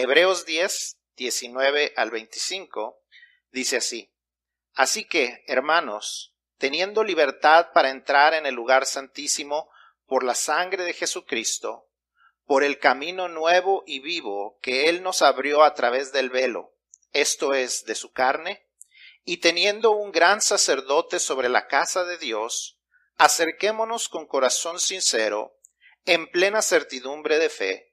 Hebreos 10, 19 al 25, dice así. Así que, hermanos, teniendo libertad para entrar en el lugar santísimo por la sangre de Jesucristo, por el camino nuevo y vivo que Él nos abrió a través del velo, esto es, de su carne, y teniendo un gran sacerdote sobre la casa de Dios, acerquémonos con corazón sincero, en plena certidumbre de fe,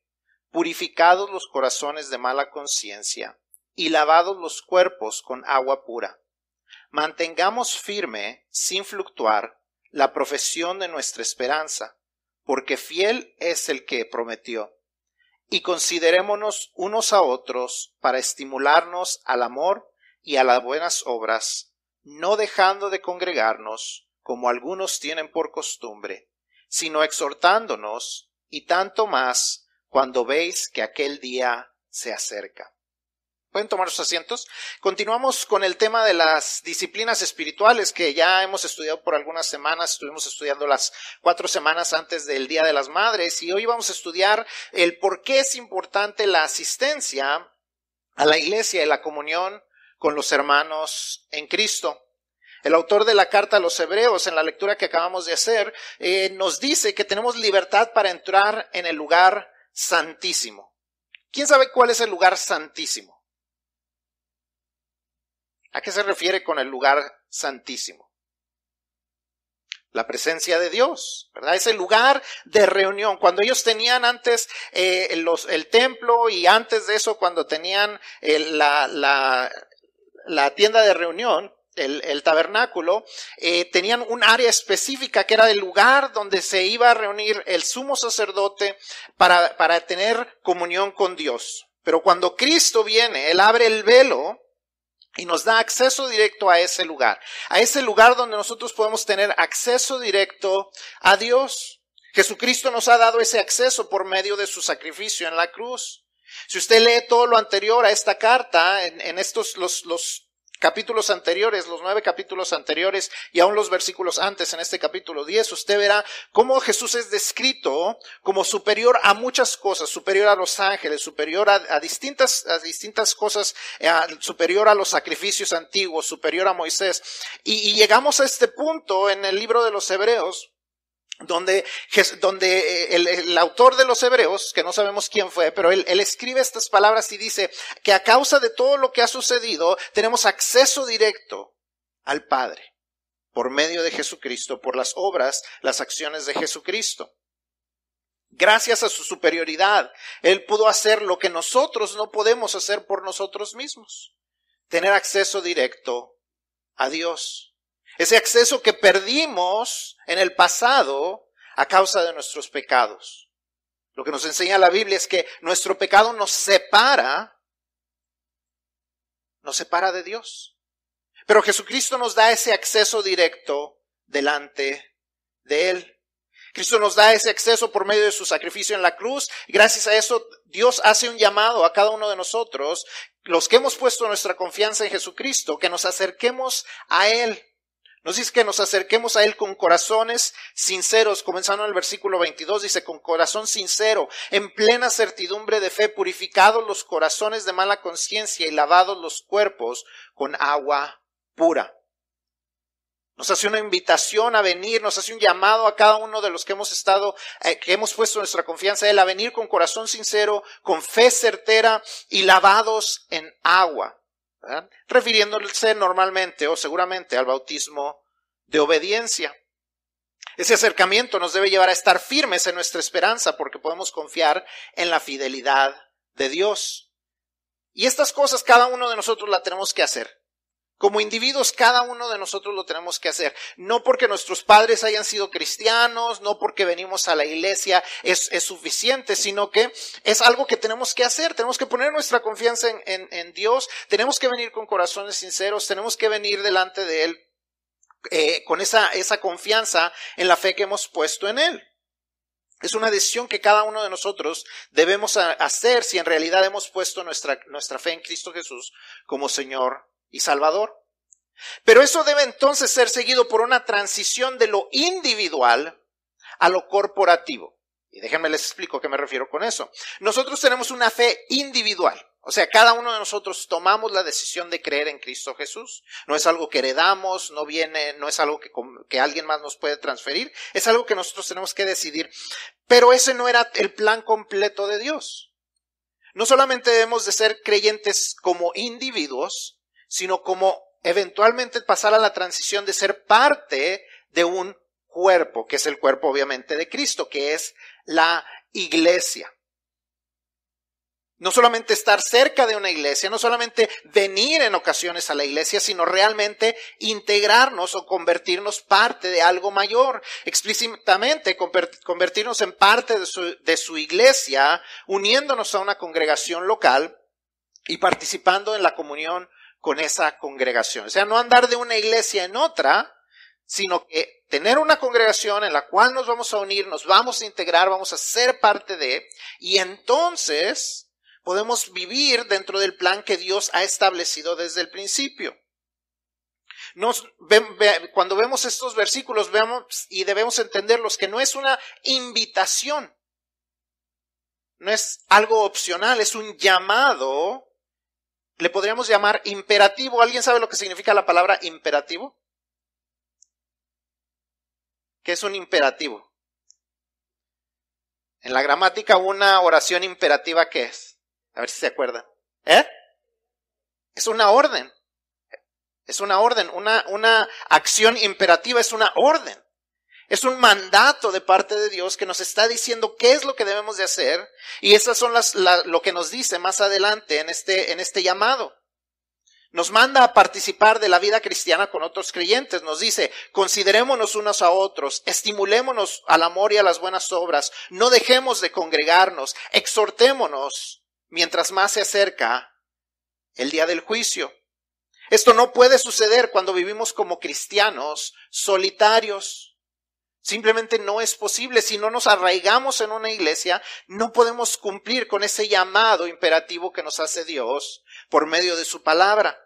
purificados los corazones de mala conciencia, y lavados los cuerpos con agua pura. Mantengamos firme, sin fluctuar, la profesión de nuestra esperanza, porque fiel es el que prometió. Y considerémonos unos a otros para estimularnos al amor y a las buenas obras, no dejando de congregarnos, como algunos tienen por costumbre, sino exhortándonos, y tanto más cuando veis que aquel día se acerca. Pueden tomar sus asientos. Continuamos con el tema de las disciplinas espirituales que ya hemos estudiado por algunas semanas. Estuvimos estudiando las cuatro semanas antes del Día de las Madres y hoy vamos a estudiar el por qué es importante la asistencia a la iglesia y la comunión con los hermanos en Cristo. El autor de la carta a los hebreos, en la lectura que acabamos de hacer, eh, nos dice que tenemos libertad para entrar en el lugar santísimo. ¿Quién sabe cuál es el lugar santísimo? ¿A qué se refiere con el lugar santísimo? La presencia de Dios, ¿verdad? Es el lugar de reunión. Cuando ellos tenían antes eh, el templo y antes de eso cuando tenían eh, la, tienda de reunión, el, el tabernáculo, eh, tenían un área específica que era el lugar donde se iba a reunir el sumo sacerdote para, para tener comunión con Dios. Pero cuando Cristo viene, Él abre el velo y nos da acceso directo a ese lugar, a ese lugar donde nosotros podemos tener acceso directo a Dios. Jesucristo nos ha dado ese acceso por medio de su sacrificio en la cruz. Si usted lee todo lo anterior a esta carta, en, en estos, los, los capítulos anteriores, los nueve capítulos anteriores y aún los versículos antes en este capítulo 10, usted verá cómo Jesús es descrito como superior a muchas cosas, superior a los ángeles, superior a, distintas, a distintas cosas, eh, superior a los sacrificios antiguos, superior a Moisés. y llegamos a este punto en el libro de los Hebreos, donde, donde eh, el, autor de los Hebreos, que no sabemos quién fue, pero él, él, escribe estas palabras y dice que a causa de todo lo que ha sucedido, tenemos acceso directo al Padre por medio de Jesucristo, por las obras, las acciones de Jesucristo. Gracias a su superioridad, Él pudo hacer lo que nosotros no podemos hacer por nosotros mismos, tener acceso directo a Dios. Ese acceso que perdimos en el pasado a causa de nuestros pecados. Lo que nos enseña la Biblia es que nuestro pecado nos separa, nos separa de Dios. Pero Jesucristo nos da ese acceso directo delante de Él. Cristo nos da ese acceso por medio de su sacrificio en la cruz. Gracias a eso, Dios hace un llamado a cada uno de nosotros, los que hemos puesto nuestra confianza en Jesucristo, que nos acerquemos a Él. Nos dice que nos acerquemos a Él con corazones sinceros, comenzando en el versículo 22, dice, con corazón sincero, en plena certidumbre de fe, purificados los corazones de mala conciencia y lavados los cuerpos con agua pura. Nos hace una invitación a venir, nos hace un llamado a cada uno de los que hemos estado, eh, que hemos puesto nuestra confianza en Él, a venir con corazón sincero, con fe certera y lavados en agua refiriéndose normalmente o seguramente al bautismo de obediencia. Ese acercamiento nos debe llevar a estar firmes en nuestra esperanza porque podemos confiar en la fidelidad de Dios. Y estas cosas cada uno de nosotros la tenemos que hacer. Como individuos, cada uno de nosotros lo tenemos que hacer. No porque nuestros padres hayan sido cristianos, no porque venimos a la iglesia es, suficiente, sino que es algo que tenemos que hacer. Tenemos que poner nuestra confianza en, Dios, tenemos que venir con corazones sinceros, tenemos que venir delante de Él eh, con esa, confianza en la fe que hemos puesto en Él. Es una decisión que cada uno de nosotros debemos hacer si en realidad hemos puesto nuestra fe en Cristo Jesús como Señor y Salvador. Pero eso debe entonces ser seguido por una transición de lo individual a lo corporativo. Y déjenme les explico a qué me refiero con eso. Nosotros tenemos una fe individual. O sea, cada uno de nosotros tomamos la decisión de creer en Cristo Jesús. No es algo que heredamos, no viene, no es algo que, que alguien más nos puede transferir. Es algo que nosotros tenemos que decidir. Pero ese no era el plan completo de Dios. No solamente debemos de ser creyentes como individuos, sino como eventualmente pasar a la transición de ser parte de un cuerpo, que es el cuerpo obviamente de Cristo, que es la iglesia. No solamente estar cerca de una iglesia, no solamente venir en ocasiones a la iglesia, sino realmente integrarnos o convertirnos parte de algo mayor. Explícitamente convertirnos en parte de su, de su iglesia, uniéndonos a una congregación local y participando en la comunión con esa congregación. O sea, no andar de una iglesia en otra, sino que tener una congregación en la cual nos vamos a unir, nos vamos a integrar, vamos a ser parte de, y entonces podemos vivir dentro del plan que Dios ha establecido desde el principio. Cuando vemos estos versículos, vemos y debemos entenderlos que no es una invitación, no es algo opcional, es un llamado le podríamos llamar imperativo. ¿Alguien sabe lo que significa la palabra imperativo? ¿Qué es un imperativo? En la gramática, una oración imperativa, ¿qué es? A ver si se acuerdan. ¿Eh? Es una orden. Es una orden. Una, una acción imperativa es una orden. Es un mandato de parte de Dios que nos está diciendo qué es lo que debemos de hacer y esas son las, lo que nos dice más adelante en este, en este llamado. Nos manda a participar de la vida cristiana con otros creyentes. Nos dice, considerémonos unos a otros, estimulémonos al amor y a las buenas obras, no dejemos de congregarnos, exhortémonos mientras más se acerca el día del juicio. Esto no puede suceder cuando vivimos como cristianos solitarios. Simplemente no es posible. Si no nos arraigamos en una iglesia, no podemos cumplir con ese llamado imperativo que nos hace Dios por medio de su palabra.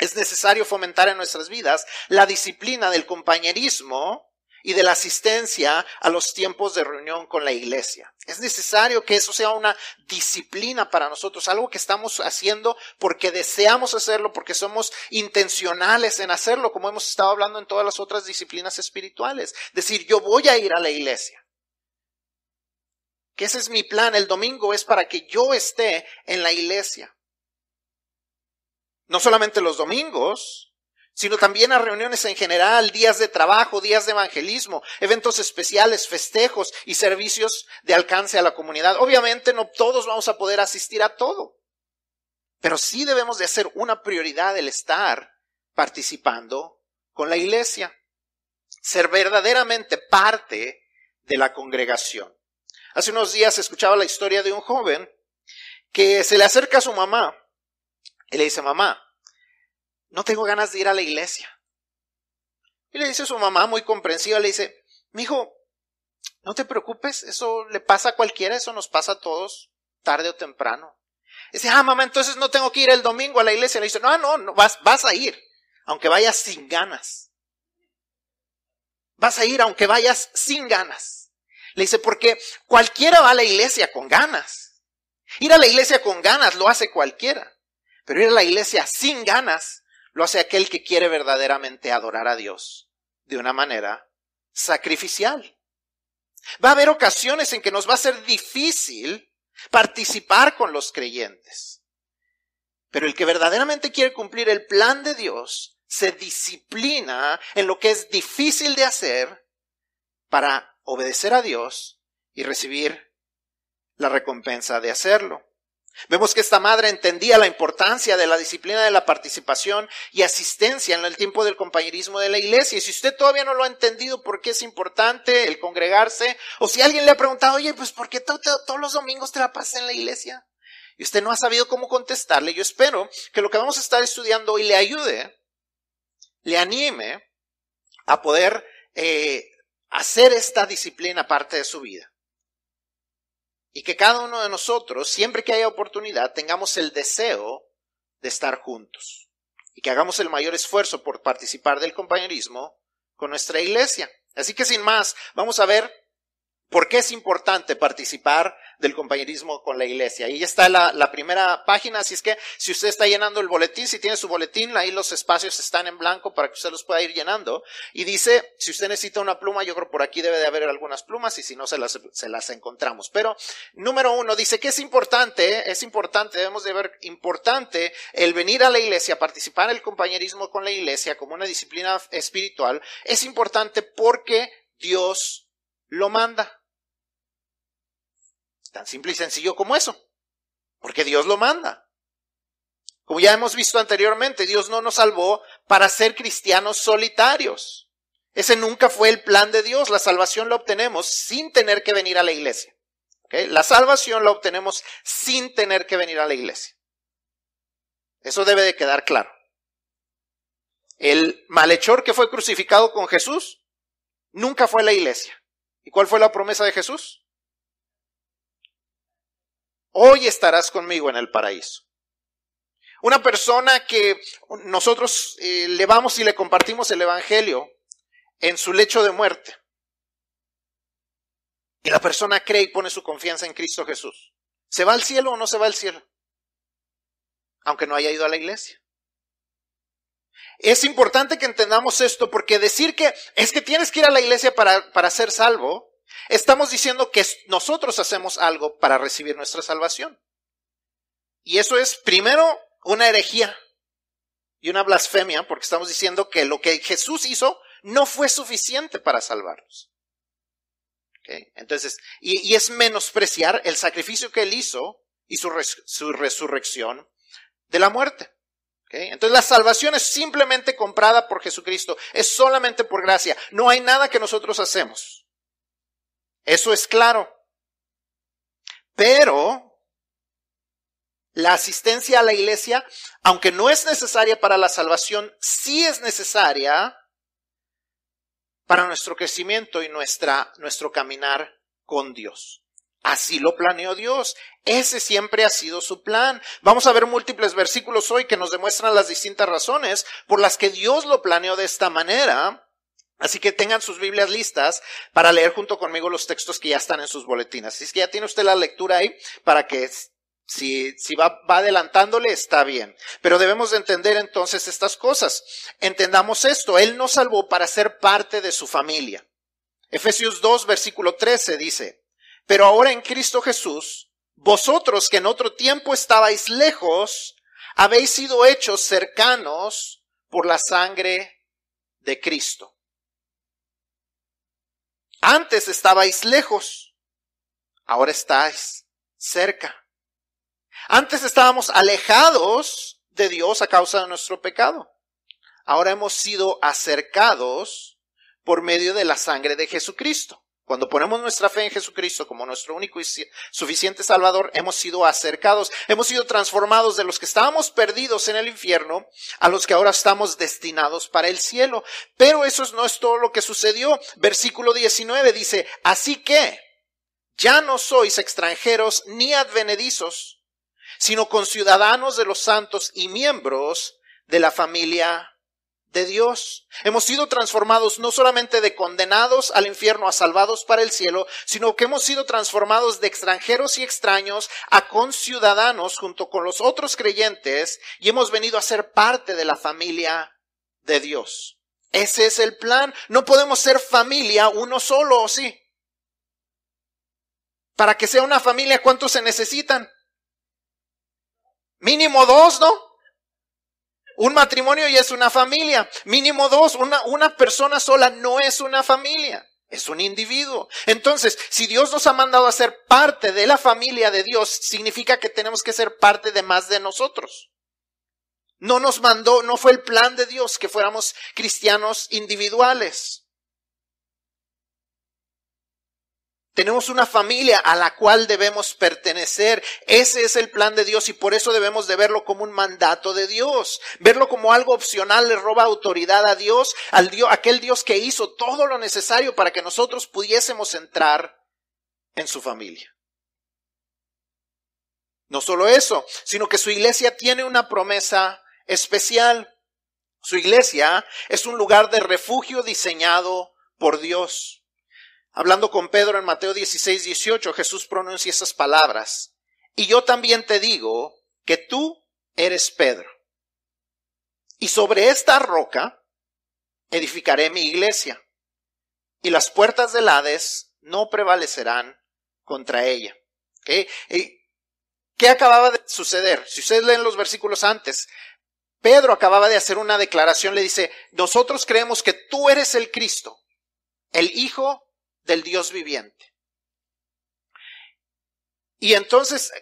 Es necesario fomentar en nuestras vidas la disciplina del compañerismo y de la asistencia a los tiempos de reunión con la iglesia. Es necesario que eso sea una disciplina para nosotros, algo que estamos haciendo porque deseamos hacerlo, porque somos intencionales en hacerlo, como hemos estado hablando en todas las otras disciplinas espirituales. Decir, yo voy a ir a la iglesia. Que ese es mi plan. El domingo es para que yo esté en la iglesia. No solamente los domingos, sino también a reuniones en general, días de trabajo, días de evangelismo, eventos especiales, festejos y servicios de alcance a la comunidad. Obviamente no todos vamos a poder asistir a todo, pero sí debemos de hacer una prioridad el estar participando con la iglesia, ser verdaderamente parte de la congregación. Hace unos días escuchaba la historia de un joven que se le acerca a su mamá y le dice, mamá, no tengo ganas de ir a la iglesia. Y le dice a su mamá, muy comprensiva, le dice, mi hijo, no te preocupes, eso le pasa a cualquiera, eso nos pasa a todos, tarde o temprano. dice, ah, mamá, entonces no tengo que ir el domingo a la iglesia. Le dice, no, no, no vas, vas a ir, aunque vayas sin ganas. Vas a ir aunque vayas sin ganas. Le dice, porque cualquiera va a la iglesia con ganas. Ir a la iglesia con ganas lo hace cualquiera. Pero ir a la iglesia sin ganas lo hace aquel que quiere verdaderamente adorar a Dios de una manera sacrificial. Va a haber ocasiones en que nos va a ser difícil participar con los creyentes. Pero el que verdaderamente quiere cumplir el plan de Dios se disciplina en lo que es difícil de hacer para obedecer a Dios y recibir la recompensa de hacerlo. Vemos que esta madre entendía la importancia de la disciplina de la participación y asistencia en el tiempo del compañerismo de la iglesia. Y si usted todavía no lo ha entendido por qué es importante el congregarse, o si alguien le ha preguntado, oye, pues ¿por qué todos los domingos te la pasas en la iglesia? Y usted no ha sabido cómo contestarle, yo espero que lo que vamos a estar estudiando hoy le ayude, le anime a poder eh, hacer esta disciplina parte de su vida. Y que cada uno de nosotros, siempre que haya oportunidad, tengamos el deseo de estar juntos. Y que hagamos el mayor esfuerzo por participar del compañerismo con nuestra iglesia. Así que sin más, vamos a ver ¿Por qué es importante participar del compañerismo con la iglesia? Ahí está la, primera página, así es que si usted está llenando el boletín, si tiene su boletín, ahí los espacios están en blanco para que usted los pueda ir llenando. Y dice, si usted necesita una pluma, yo creo por aquí debe de haber algunas plumas y si no, se las, se las encontramos. Pero, número uno, dice que es importante, es importante, debemos de ver importante el venir a la iglesia, participar en el compañerismo con la iglesia como una disciplina espiritual, es importante porque Dios lo manda. Tan simple y sencillo como eso. Porque Dios lo manda. Como ya hemos visto anteriormente, Dios no nos salvó para ser cristianos solitarios. Ese nunca fue el plan de Dios. La salvación la obtenemos sin tener que venir a la iglesia. La salvación la obtenemos sin tener que venir a la iglesia. Eso debe de quedar claro. El malhechor que fue crucificado con Jesús nunca fue a la iglesia. ¿Y cuál fue la promesa de Jesús? Hoy estarás conmigo en el paraíso. Una persona que nosotros eh, le vamos y le compartimos el Evangelio en su lecho de muerte. Y la persona cree y pone su confianza en Cristo Jesús. ¿Se va al cielo o no se va al cielo? Aunque no haya ido a la iglesia. Es importante que entendamos esto porque decir que es que tienes que ir a la iglesia para, para ser salvo Estamos diciendo que nosotros hacemos algo para recibir nuestra salvación. Y eso es, primero, una herejía y una blasfemia, porque estamos diciendo que lo que Jesús hizo no fue suficiente para salvarnos. Entonces, y, es menospreciar el sacrificio que Él hizo y su, su resurrección de la muerte. Entonces la salvación es simplemente comprada por Jesucristo, es solamente por gracia, no hay nada que nosotros hacemos. Eso es claro. Pero la asistencia a la iglesia, aunque no es necesaria para la salvación, sí es necesaria para nuestro crecimiento y nuestra, nuestro caminar con Dios. Así lo planeó Dios. Ese siempre ha sido su plan. Vamos a ver múltiples versículos hoy que nos demuestran las distintas razones por las que Dios lo planeó de esta manera. Así que tengan sus Biblias listas para leer junto conmigo los textos que ya están en sus boletinas. Así es que ya tiene usted la lectura ahí para que si, si va, va adelantándole está bien. Pero debemos de entender entonces estas cosas. Entendamos esto. Él nos salvó para ser parte de su familia. Efesios 2, versículo 13 dice, pero ahora en Cristo Jesús, vosotros que en otro tiempo estabais lejos, habéis sido hechos cercanos por la sangre de Cristo. Antes estabais lejos, ahora estáis cerca. Antes estábamos alejados de Dios a causa de nuestro pecado. Ahora hemos sido acercados por medio de la sangre de Jesucristo. Cuando ponemos nuestra fe en Jesucristo como nuestro único y suficiente Salvador, hemos sido acercados, hemos sido transformados de los que estábamos perdidos en el infierno a los que ahora estamos destinados para el cielo. Pero eso no es todo lo que sucedió. Versículo 19 dice, así que ya no sois extranjeros ni advenedizos, sino conciudadanos de los santos y miembros de la familia de Dios. Hemos sido transformados no solamente de condenados al infierno a salvados para el cielo, sino que hemos sido transformados de extranjeros y extraños a conciudadanos junto con los otros creyentes y hemos venido a ser parte de la familia de Dios. Ese es el plan. No podemos ser familia uno solo, ¿o sí? Para que sea una familia, ¿cuántos se necesitan? Mínimo dos, ¿no? Un matrimonio ya es una familia. Mínimo dos. Una, una persona sola no es una familia. Es un individuo. Entonces, si Dios nos ha mandado a ser parte de la familia de Dios, significa que tenemos que ser parte de más de nosotros. No nos mandó, no fue el plan de Dios que fuéramos cristianos individuales. Tenemos una familia a la cual debemos pertenecer. Ese es el plan de Dios y por eso debemos de verlo como un mandato de Dios. Verlo como algo opcional le roba autoridad a Dios, al Dios, aquel Dios que hizo todo lo necesario para que nosotros pudiésemos entrar en su familia. No solo eso, sino que su iglesia tiene una promesa especial. Su iglesia es un lugar de refugio diseñado por Dios. Hablando con Pedro en Mateo 16, 18, Jesús pronuncia esas palabras. Y yo también te digo que tú eres Pedro. Y sobre esta roca edificaré mi iglesia. Y las puertas del Hades no prevalecerán contra ella. ¿Qué acababa de suceder? Si ustedes leen los versículos antes, Pedro acababa de hacer una declaración, le dice, nosotros creemos que tú eres el Cristo, el Hijo del Dios viviente. Y entonces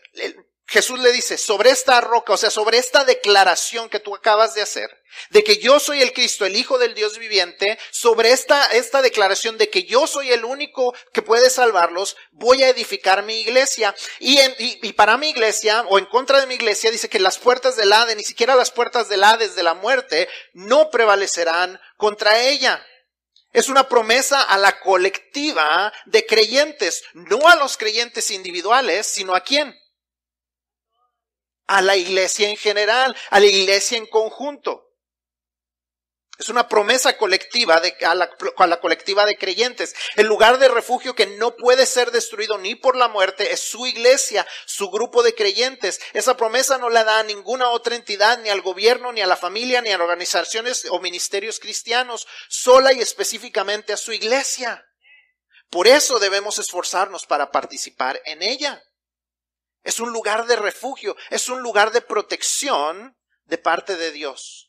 Jesús le dice, sobre esta roca, o sea, sobre esta declaración que tú acabas de hacer, de que yo soy el Cristo, el Hijo del Dios viviente, sobre esta, esta declaración de que yo soy el único que puede salvarlos, voy a edificar mi iglesia. Y, en, y, para mi iglesia, o en contra de mi iglesia, dice que las puertas del Hades, ni siquiera las puertas del Hades de la muerte, no prevalecerán contra ella. Es una promesa a la colectiva de creyentes, no a los creyentes individuales, sino a quién? a la iglesia en general, a la iglesia en conjunto. Es una promesa colectiva de, a, la, a la colectiva de creyentes. El lugar de refugio que no puede ser destruido ni por la muerte es su iglesia, su grupo de creyentes. Esa promesa no la da a ninguna otra entidad, ni al gobierno, ni a la familia, ni a organizaciones o ministerios cristianos, sola y específicamente a su iglesia. Por eso debemos esforzarnos para participar en ella. Es un lugar de refugio, es un lugar de protección de parte de Dios.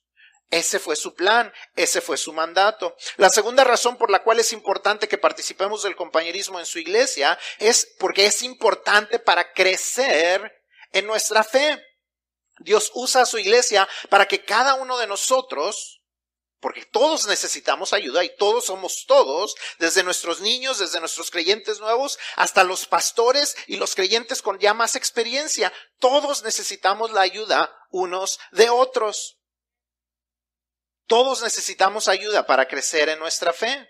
Ese fue su plan, ese fue su mandato. La segunda razón por la cual es importante que participemos del compañerismo en su iglesia es porque es importante para crecer en nuestra fe. Dios usa a su iglesia para que cada uno de nosotros porque todos necesitamos ayuda y todos somos todos, desde nuestros niños, desde nuestros creyentes nuevos, hasta los pastores y los creyentes con ya más experiencia. Todos necesitamos la ayuda unos de otros. Todos necesitamos ayuda para crecer en nuestra fe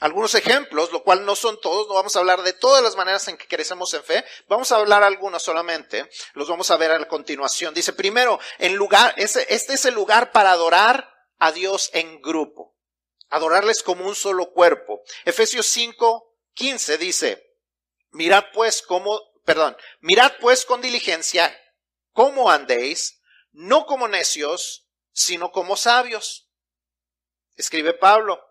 algunos ejemplos, lo cual no son todos, no vamos a hablar de todas las maneras en que crecemos en fe, vamos a hablar algunos solamente, los vamos a ver a la continuación. Dice, primero, en lugar, este, es el lugar para adorar a Dios en grupo, adorarles como un solo cuerpo. Efesios 5, 15 dice, mirad pues cómo, perdón, mirad pues con diligencia cómo andéis, no como necios, sino como sabios. Escribe Pablo.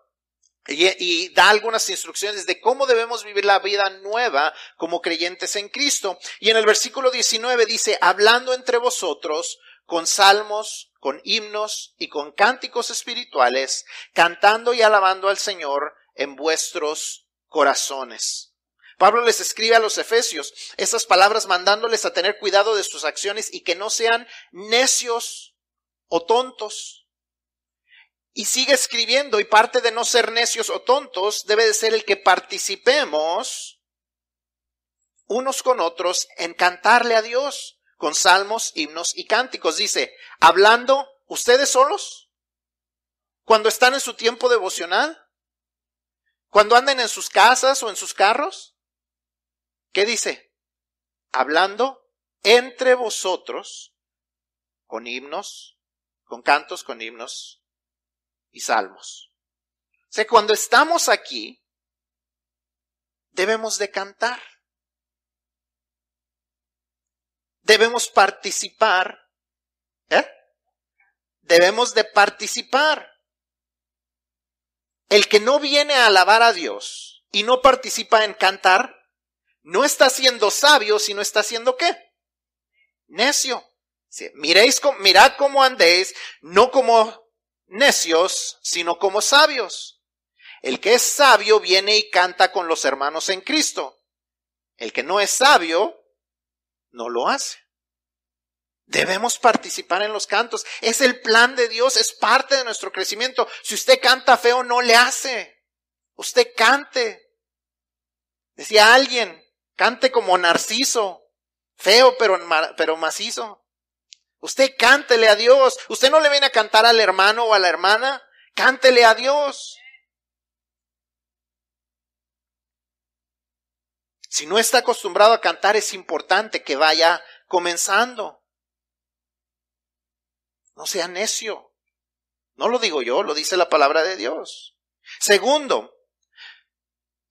Y, da algunas instrucciones de cómo debemos vivir la vida nueva como creyentes en Cristo. Y en el versículo 19 dice, hablando entre vosotros con salmos, con himnos y con cánticos espirituales, cantando y alabando al Señor en vuestros corazones. Pablo les escribe a los efesios estas palabras mandándoles a tener cuidado de sus acciones y que no sean necios o tontos y sigue escribiendo y parte de no ser necios o tontos debe de ser el que participemos unos con otros en cantarle a Dios con salmos, himnos y cánticos. Dice, hablando ustedes solos, cuando están en su tiempo devocional, cuando anden en sus casas o en sus carros. ¿Qué dice? Hablando entre vosotros con himnos, con cantos, con himnos y salmos. O cuando estamos aquí, debemos de cantar. Debemos participar. ¿Eh? Debemos de participar. El que no viene a alabar a Dios y no participa en cantar, no está siendo sabio, sino está siendo qué? Necio. Mirad cómo andéis, no como necios, sino como sabios. El que es sabio viene y canta con los hermanos en Cristo. El que no es sabio, no lo hace. Debemos participar en los cantos. Es el plan de Dios, es parte de nuestro crecimiento. Si usted canta feo, no le hace. Usted cante. Decía alguien, cante como narciso, feo pero, pero macizo. Usted cántele a Dios. Usted no le viene a cantar al hermano o a la hermana. Cántele a Dios. Si no está acostumbrado a cantar, es importante que vaya comenzando. No sea necio. No lo digo yo, lo dice la palabra de Dios. Segundo,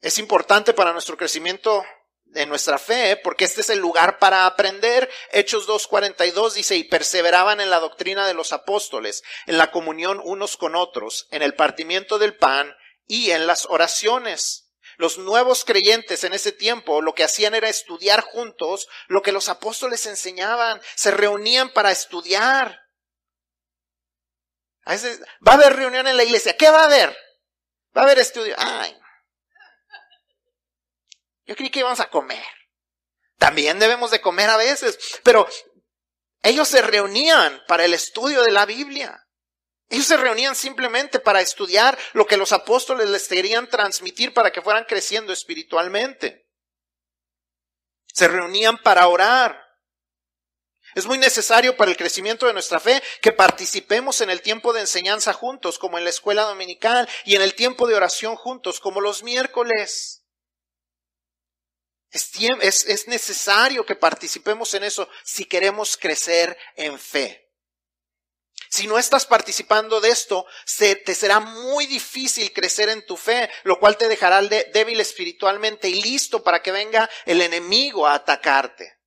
Es importante para nuestro crecimiento de nuestra fe, porque este es el lugar para aprender. Hechos 2.42 dice, y perseveraban en la doctrina de los apóstoles, en la comunión unos con otros, en el partimiento del pan y en las oraciones. Los nuevos creyentes en ese tiempo lo que hacían era estudiar juntos lo que los apóstoles enseñaban, se reunían para estudiar. A veces, va a haber reunión en la iglesia, ¿qué va a haber? Va a haber estudio. Ay, yo creí que íbamos a comer. También debemos de comer a veces, pero ellos se reunían para el estudio de la Biblia. Ellos se reunían simplemente para estudiar lo que los apóstoles les querían transmitir para que fueran creciendo espiritualmente. Se reunían para orar. Es muy necesario para el crecimiento de nuestra fe que participemos en el tiempo de enseñanza juntos, como en la escuela dominical, y en el tiempo de oración juntos, como los miércoles. Es, es, necesario que participemos en eso si queremos crecer en fe. Si no estás participando de esto, se, te será muy difícil crecer en tu fe, lo cual te dejará débil espiritualmente y listo para que venga el enemigo a atacarte.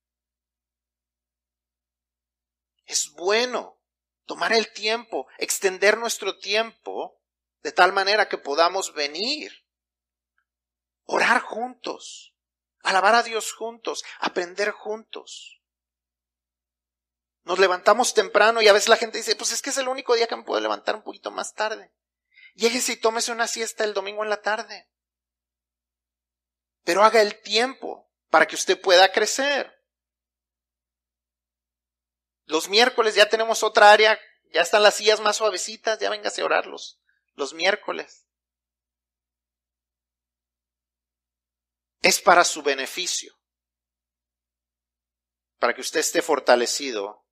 Es bueno tomar el tiempo, extender nuestro tiempo de tal manera que podamos venir, orar juntos, alabar a Dios juntos, aprender juntos. Nos levantamos temprano y a veces la gente dice, pues es que es el único día que me puedo levantar un poquito más tarde. Lléguese y tómese una siesta el domingo en la tarde. Pero haga el tiempo para que usted pueda crecer. Los miércoles ya tenemos otra área, ya están las sillas más suavecitas, ya véngase a orarlos. Los miércoles. Es para su beneficio, para que usted esté fortalecido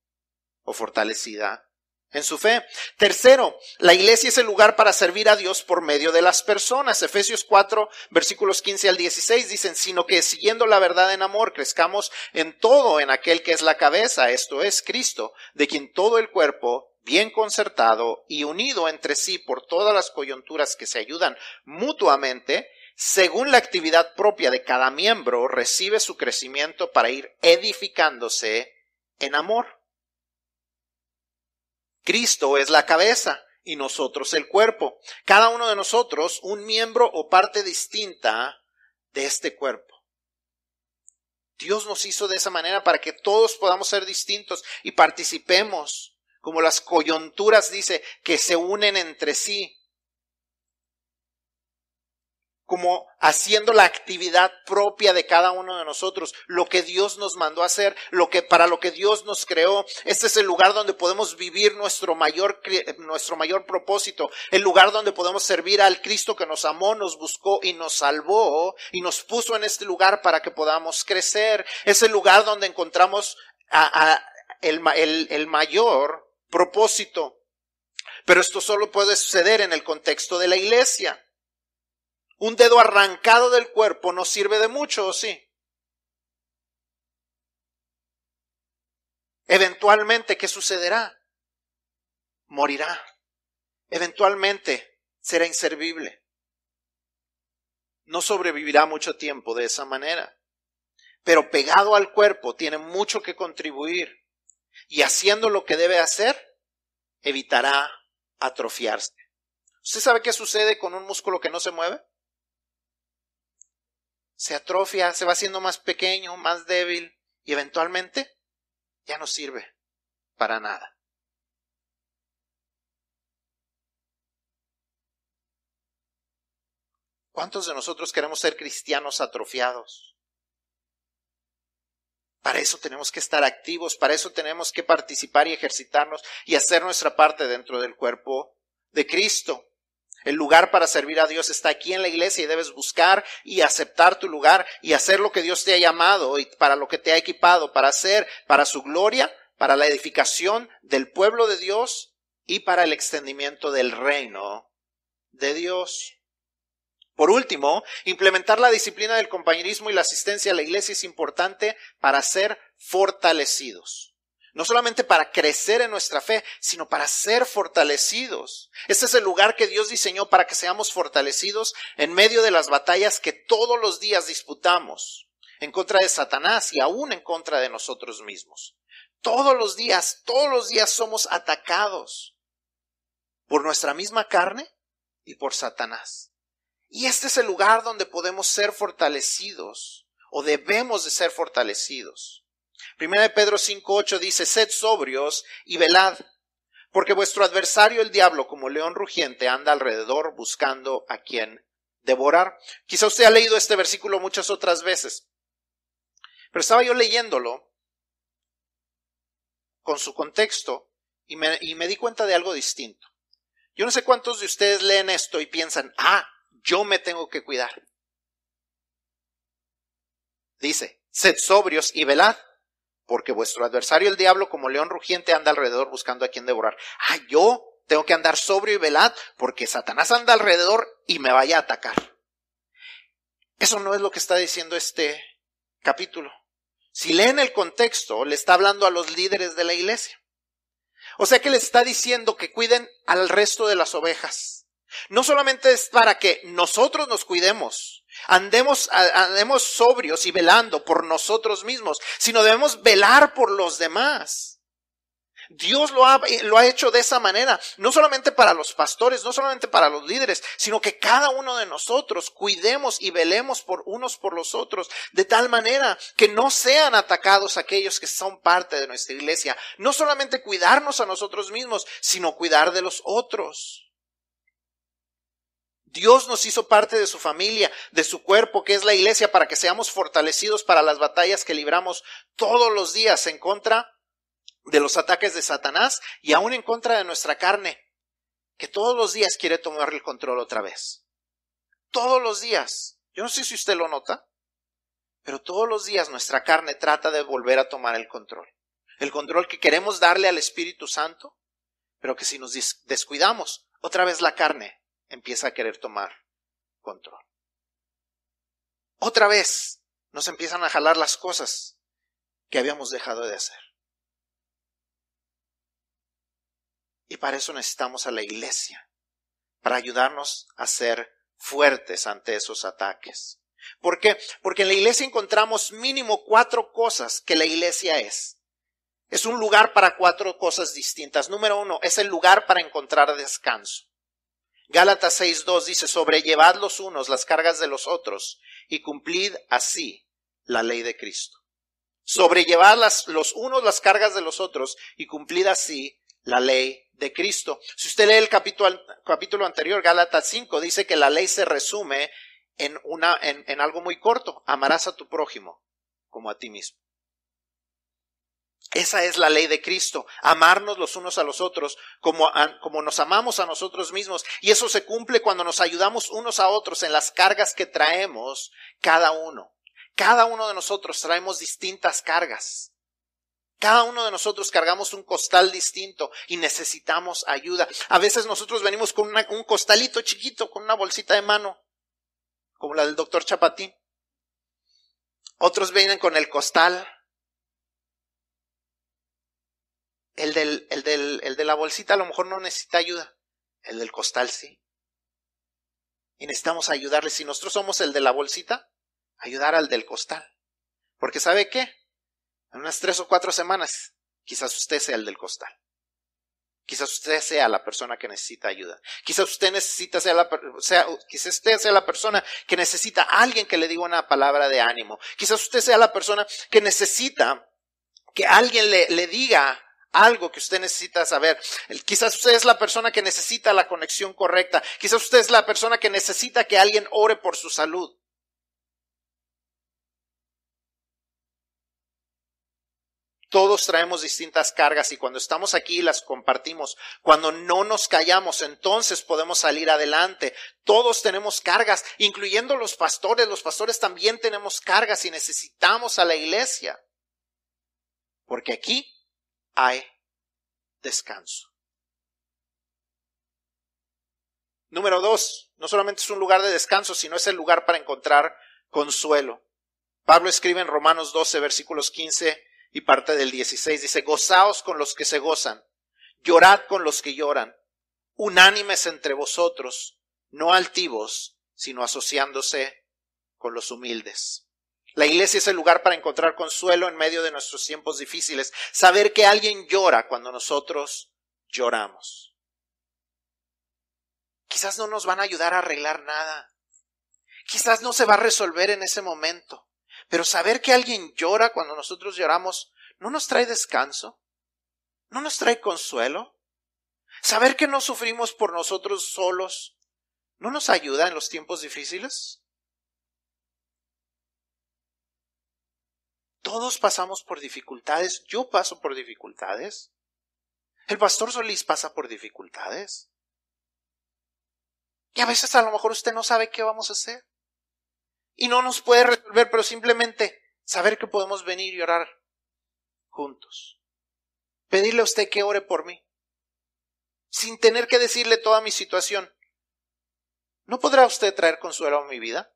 o fortalecida en su fe. Tercero, la iglesia es el lugar para servir a Dios por medio de las personas. Efesios 4, versículos 15 al 16 dicen, sino que siguiendo la verdad en amor, crezcamos en todo en aquel que es la cabeza, esto es Cristo, de quien todo el cuerpo, bien concertado y unido entre sí por todas las coyunturas que se ayudan mutuamente, según la actividad propia de cada miembro, recibe su crecimiento para ir edificándose en amor. Cristo es la cabeza y nosotros el cuerpo. Cada uno de nosotros un miembro o parte distinta de este cuerpo. Dios nos hizo de esa manera para que todos podamos ser distintos y participemos, como las coyunturas dice, que se unen entre sí como haciendo la actividad propia de cada uno de nosotros, lo que Dios nos mandó a hacer, lo que para lo que Dios nos creó. Este es el lugar donde podemos vivir nuestro mayor nuestro mayor propósito, el lugar donde podemos servir al Cristo que nos amó, nos buscó y nos salvó y nos puso en este lugar para que podamos crecer. Es el lugar donde encontramos el, el mayor propósito. Pero esto solo puede suceder en el contexto de la iglesia. Un dedo arrancado del cuerpo no sirve de mucho, ¿o sí? Eventualmente, ¿qué sucederá? Morirá. Eventualmente será inservible. No sobrevivirá mucho tiempo de esa manera. Pero pegado al cuerpo tiene mucho que contribuir. Y haciendo lo que debe hacer, evitará atrofiarse. ¿Usted sabe qué sucede con un músculo que no se mueve? Se atrofia, se va haciendo más pequeño, más débil y eventualmente ya no sirve para nada. ¿Cuántos de nosotros queremos ser cristianos atrofiados? Para eso tenemos que estar activos, para eso tenemos que participar y ejercitarnos y hacer nuestra parte dentro del cuerpo de Cristo. El lugar para servir a Dios está aquí en la iglesia y debes buscar y aceptar tu lugar y hacer lo que Dios te ha llamado y para lo que te ha equipado para hacer, para su gloria, para la edificación del pueblo de Dios y para el extendimiento del reino de Dios. Por último, implementar la disciplina del compañerismo y la asistencia a la iglesia es importante para ser fortalecidos. No solamente para crecer en nuestra fe, sino para ser fortalecidos. Este es el lugar que Dios diseñó para que seamos fortalecidos en medio de las batallas que todos los días disputamos en contra de Satanás y aún en contra de nosotros mismos. Todos los días, todos los días somos atacados por nuestra misma carne y por Satanás. Y este es el lugar donde podemos ser fortalecidos o debemos de ser fortalecidos. Primera de Pedro 5.8 dice, sed sobrios y velad, porque vuestro adversario el diablo como león rugiente anda alrededor buscando a quien devorar. Quizá usted ha leído este versículo muchas otras veces, pero estaba yo leyéndolo con su contexto y me, y me di cuenta de algo distinto. Yo no sé cuántos de ustedes leen esto y piensan, ah, yo me tengo que cuidar. Dice, sed sobrios y velad, porque vuestro adversario el diablo como león rugiente anda alrededor buscando a quien devorar. Ah, yo tengo que andar sobrio y velad porque Satanás anda alrededor y me vaya a atacar. Eso no es lo que está diciendo este capítulo. Si leen el contexto, le está hablando a los líderes de la iglesia. O sea que le está diciendo que cuiden al resto de las ovejas. No solamente es para que nosotros nos cuidemos, andemos, andemos sobrios y velando por nosotros mismos, sino debemos velar por los demás. Dios lo ha, lo ha, hecho de esa manera, no solamente para los pastores, no solamente para los líderes, sino que cada uno de nosotros cuidemos y velemos por unos por los otros, de tal manera que no sean atacados aquellos que son parte de nuestra iglesia. No solamente cuidarnos a nosotros mismos, sino cuidar de los otros. Dios nos hizo parte de su familia, de su cuerpo, que es la iglesia, para que seamos fortalecidos para las batallas que libramos todos los días en contra de los ataques de Satanás y aún en contra de nuestra carne, que todos los días quiere tomar el control otra vez. Todos los días. Yo no sé si usted lo nota, pero todos los días nuestra carne trata de volver a tomar el control. El control que queremos darle al Espíritu Santo, pero que si nos descuidamos, otra vez la carne empieza a querer tomar control. Otra vez nos empiezan a jalar las cosas que habíamos dejado de hacer. Y para eso necesitamos a la iglesia, para ayudarnos a ser fuertes ante esos ataques. ¿Por qué? Porque en la iglesia encontramos mínimo cuatro cosas que la iglesia es. Es un lugar para cuatro cosas distintas. Número uno, es el lugar para encontrar descanso. Gálatas 6.2 dice, sobrellevad los unos las cargas de los otros y cumplid así la ley de Cristo. Sobrellevad las, los unos las cargas de los otros y cumplid así la ley de Cristo. Si usted lee el capítulo, capítulo anterior, Gálatas 5, dice que la ley se resume en, una, en, en algo muy corto. Amarás a tu prójimo como a ti mismo. Esa es la ley de Cristo, amarnos los unos a los otros como, como, nos amamos a nosotros mismos. Y eso se cumple cuando nos ayudamos unos a otros en las cargas que traemos cada uno. Cada uno de nosotros traemos distintas cargas. Cada uno de nosotros cargamos un costal distinto y necesitamos ayuda. A veces nosotros venimos con un costalito chiquito, con una bolsita de mano, como la del doctor Chapatín. Otros vienen con el costal. El, del, el, del, el de la bolsita a lo mejor no necesita ayuda. El del costal sí. Y necesitamos ayudarle. Si nosotros somos el de la bolsita, ayudar al del costal. Porque ¿sabe qué? En unas tres o cuatro semanas, quizás usted sea el del costal. Quizás usted sea la persona que necesita ayuda. Quizás usted necesita sea la, sea, quizás usted sea la persona que necesita a alguien que le diga una palabra de ánimo. Quizás usted sea la persona que necesita que alguien le, le diga algo que usted necesita saber. Quizás usted es la persona que necesita la conexión correcta. Quizás usted es la persona que necesita que alguien ore por su salud. Todos traemos distintas cargas y cuando estamos aquí las compartimos. Cuando no nos callamos, entonces podemos salir adelante. Todos tenemos cargas, incluyendo los pastores. Los pastores también tenemos cargas y necesitamos a la iglesia. Porque aquí hay descanso. Número dos, no solamente es un lugar de descanso, sino es el lugar para encontrar consuelo. Pablo escribe en Romanos 12, versículos 15 Y parte del 16 dice, gozaos con los que se gozan, llorad con los que lloran, unánimes entre vosotros, no altivos, sino asociándose con los humildes. La iglesia es el lugar para encontrar consuelo en medio de nuestros tiempos difíciles, saber que alguien llora cuando nosotros lloramos. Quizás no nos van a ayudar a arreglar nada. Quizás no se va a resolver en ese momento. Pero saber que alguien llora cuando nosotros lloramos, ¿no nos trae descanso? ¿No nos trae consuelo? Saber que no sufrimos por nosotros solos, ¿no nos ayuda en los tiempos difíciles? Todos pasamos por dificultades. Yo paso por dificultades. El pastor Solís pasa por dificultades. Y a veces a lo mejor usted no sabe qué vamos a hacer. Y no nos puede resolver, pero simplemente saber que podemos venir y orar juntos. Pedirle a usted que ore por mí. Sin tener que decirle toda mi situación. ¿No podrá usted traer consuelo a mi vida?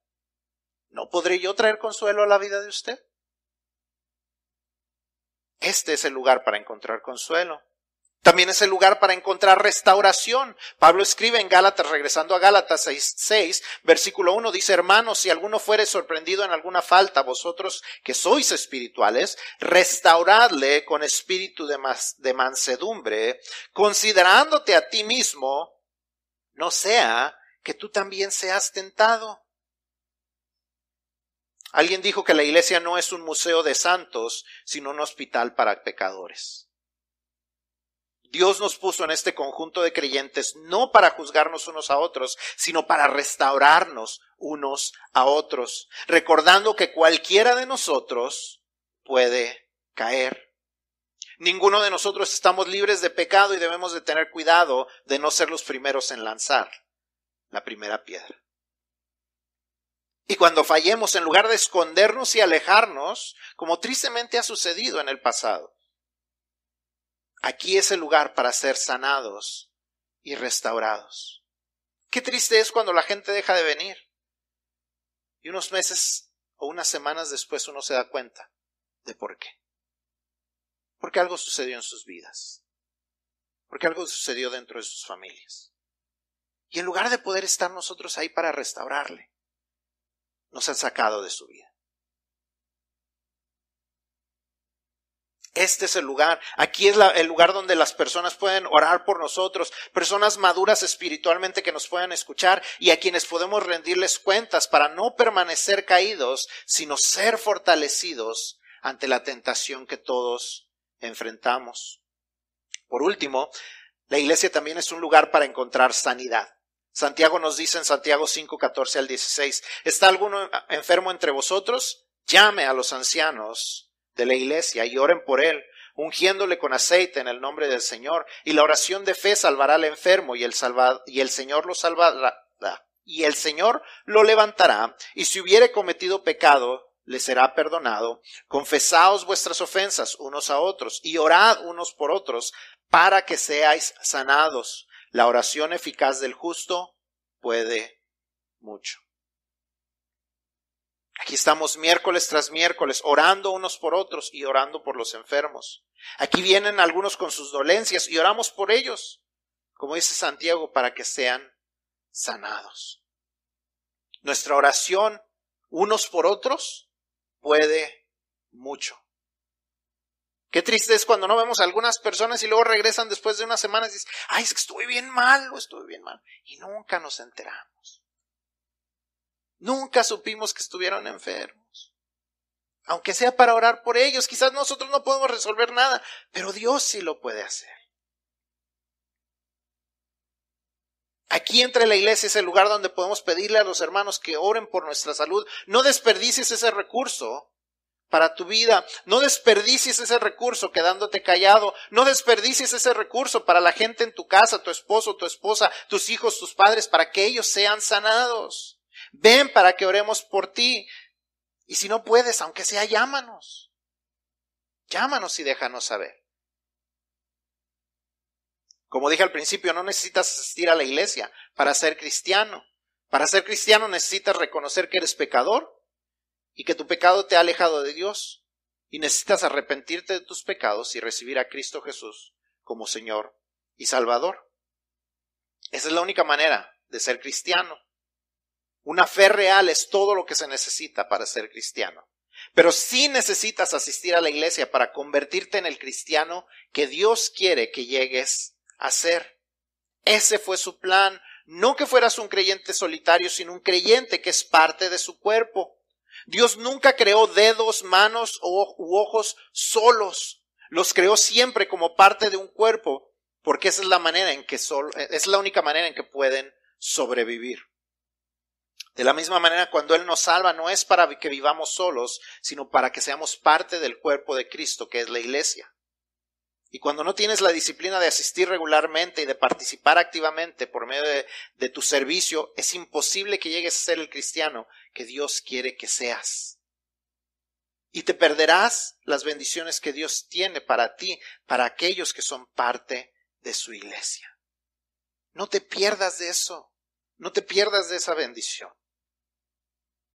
¿No podré yo traer consuelo a la vida de usted? Este es el lugar para encontrar consuelo. También es el lugar para encontrar restauración. Pablo escribe en Gálatas, regresando a Gálatas 6, versículo 1, dice, hermanos, si alguno fuere sorprendido en alguna falta, vosotros que sois espirituales, restauradle con espíritu de mansedumbre, considerándote a ti mismo, no sea que tú también seas tentado. Alguien dijo que la iglesia no es un museo de santos, sino un hospital para pecadores. Dios nos puso en este conjunto de creyentes no para juzgarnos unos a otros, sino para restaurarnos unos a otros, recordando que cualquiera de nosotros puede caer. Ninguno de nosotros estamos libres de pecado y debemos de tener cuidado de no ser los primeros en lanzar la primera piedra. Y cuando fallemos, en lugar de escondernos y alejarnos, como tristemente ha sucedido en el pasado, Aquí es el lugar para ser sanados y restaurados. Qué triste es cuando la gente deja de venir. Y unos meses o unas semanas después uno se da cuenta de por qué. Porque algo sucedió en sus vidas. Porque algo sucedió dentro de sus familias. Y en lugar de poder estar nosotros ahí para restaurarle, nos han sacado de su vida. Este es el lugar. Aquí es el lugar donde las personas pueden orar por nosotros, personas maduras espiritualmente que nos puedan escuchar y a quienes podemos rendirles cuentas para no permanecer caídos, sino ser fortalecidos ante la tentación que todos enfrentamos. Por último, la iglesia también es un lugar para encontrar sanidad. Santiago nos dice en Santiago 5, 14 al 16, ¿está alguno enfermo entre vosotros? Llame a los ancianos de la iglesia y oren por él, ungiéndole con aceite en el nombre del Señor. Y la oración de fe salvará al enfermo y el, y el Señor lo salvará. Y el Señor lo levantará. Y si hubiere cometido pecado, le será perdonado. Confesaos vuestras ofensas unos a otros y orad unos por otros para que seáis sanados. La oración eficaz del justo puede mucho. Aquí estamos miércoles tras miércoles orando unos por otros y orando por los enfermos. Aquí vienen algunos con sus dolencias y oramos por ellos, como dice Santiago, para que sean sanados. Nuestra oración unos por otros puede mucho. Qué triste es cuando no vemos a algunas personas y luego regresan después de unas semanas y dicen, ay, es que estuve bien mal o estuve bien mal. Y nunca nos enteramos. Nunca supimos que estuvieron enfermos. Aunque sea para orar por ellos, quizás nosotros no podemos resolver nada, pero Dios sí lo puede hacer. Aquí entre la iglesia es el lugar donde podemos pedirle a los hermanos que oren por nuestra salud. No desperdicies ese recurso para tu vida. No desperdicies ese recurso quedándote callado. No desperdicies ese recurso para la gente en tu casa, tu esposo, tu esposa, tus hijos, tus padres, para que ellos sean sanados. Ven para que oremos por ti. Y si no puedes, aunque sea, llámanos. Llámanos y déjanos saber. Como dije al principio, no necesitas asistir a la iglesia para ser cristiano. Para ser cristiano necesitas reconocer que eres pecador y que tu pecado te ha alejado de Dios y necesitas arrepentirte de tus pecados y recibir a Cristo Jesús como Señor y Salvador. Esa es la única manera de ser cristiano. Una fe real es todo lo que se necesita para ser cristiano. Pero sí necesitas asistir a la iglesia para convertirte en el cristiano que Dios quiere que llegues a ser. Ese fue su plan. No que fueras un creyente solitario, sino un creyente que es parte de su cuerpo. Dios nunca creó dedos, manos u ojos solos. Los creó siempre como parte de un cuerpo, porque esa es la manera en que solo, es la única manera en que pueden sobrevivir. De la misma manera, cuando Él nos salva, no es para que vivamos solos, sino para que seamos parte del cuerpo de Cristo, que es la iglesia. Y cuando no tienes la disciplina de asistir regularmente y de participar activamente por medio de, de, tu servicio, es imposible que llegues a ser el cristiano que Dios quiere que seas. Y te perderás las bendiciones que Dios tiene para ti, para aquellos que son parte de su iglesia. No te pierdas de eso. No te pierdas de esa bendición.